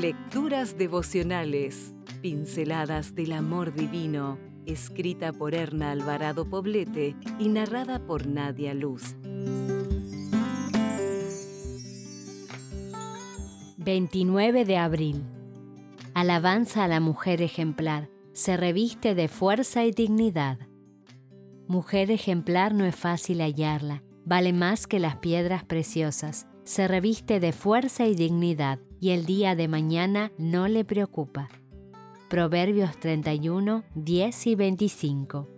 Lecturas devocionales, pinceladas del amor divino, escrita por Erna Alvarado Poblete y narrada por Nadia Luz. 29 de abril. Alabanza a la mujer ejemplar. Se reviste de fuerza y dignidad. Mujer ejemplar no es fácil hallarla, vale más que las piedras preciosas. Se reviste de fuerza y dignidad y el día de mañana no le preocupa. Proverbios 31, 10 y 25.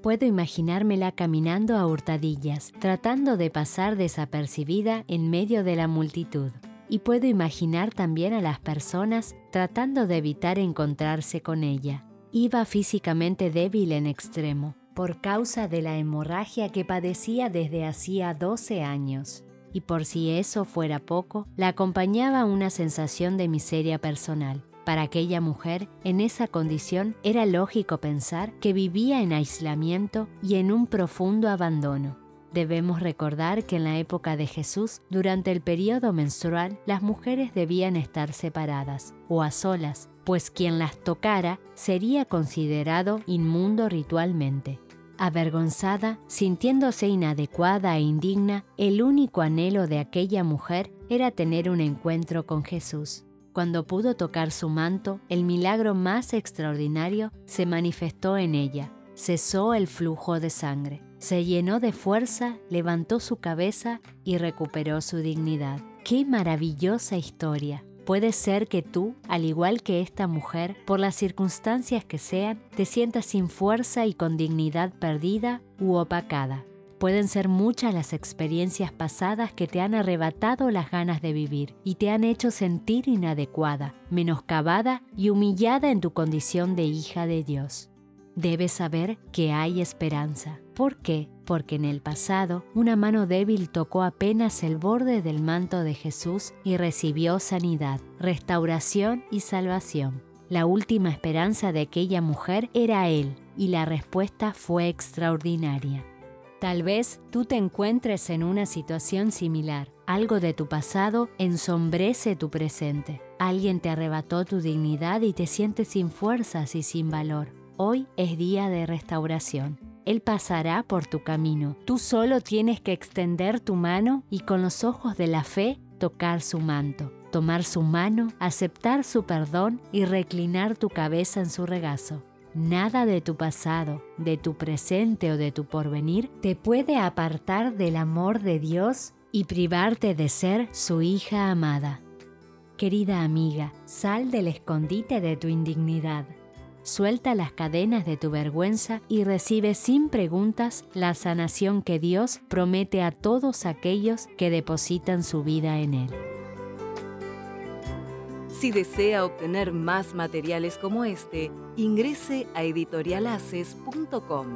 Puedo imaginármela caminando a hurtadillas, tratando de pasar desapercibida en medio de la multitud. Y puedo imaginar también a las personas tratando de evitar encontrarse con ella. Iba físicamente débil en extremo, por causa de la hemorragia que padecía desde hacía 12 años y por si eso fuera poco, la acompañaba una sensación de miseria personal. Para aquella mujer, en esa condición, era lógico pensar que vivía en aislamiento y en un profundo abandono. Debemos recordar que en la época de Jesús, durante el periodo menstrual, las mujeres debían estar separadas o a solas, pues quien las tocara sería considerado inmundo ritualmente. Avergonzada, sintiéndose inadecuada e indigna, el único anhelo de aquella mujer era tener un encuentro con Jesús. Cuando pudo tocar su manto, el milagro más extraordinario se manifestó en ella. Cesó el flujo de sangre, se llenó de fuerza, levantó su cabeza y recuperó su dignidad. ¡Qué maravillosa historia! Puede ser que tú, al igual que esta mujer, por las circunstancias que sean, te sientas sin fuerza y con dignidad perdida u opacada. Pueden ser muchas las experiencias pasadas que te han arrebatado las ganas de vivir y te han hecho sentir inadecuada, menoscabada y humillada en tu condición de hija de Dios. Debes saber que hay esperanza. ¿Por qué? Porque en el pasado una mano débil tocó apenas el borde del manto de Jesús y recibió sanidad, restauración y salvación. La última esperanza de aquella mujer era Él y la respuesta fue extraordinaria. Tal vez tú te encuentres en una situación similar. Algo de tu pasado ensombrece tu presente. Alguien te arrebató tu dignidad y te sientes sin fuerzas y sin valor. Hoy es día de restauración. Él pasará por tu camino. Tú solo tienes que extender tu mano y con los ojos de la fe tocar su manto, tomar su mano, aceptar su perdón y reclinar tu cabeza en su regazo. Nada de tu pasado, de tu presente o de tu porvenir te puede apartar del amor de Dios y privarte de ser su hija amada. Querida amiga, sal del escondite de tu indignidad Suelta las cadenas de tu vergüenza y recibe sin preguntas la sanación que Dios promete a todos aquellos que depositan su vida en Él. Si desea obtener más materiales como este, ingrese a editorialaces.com.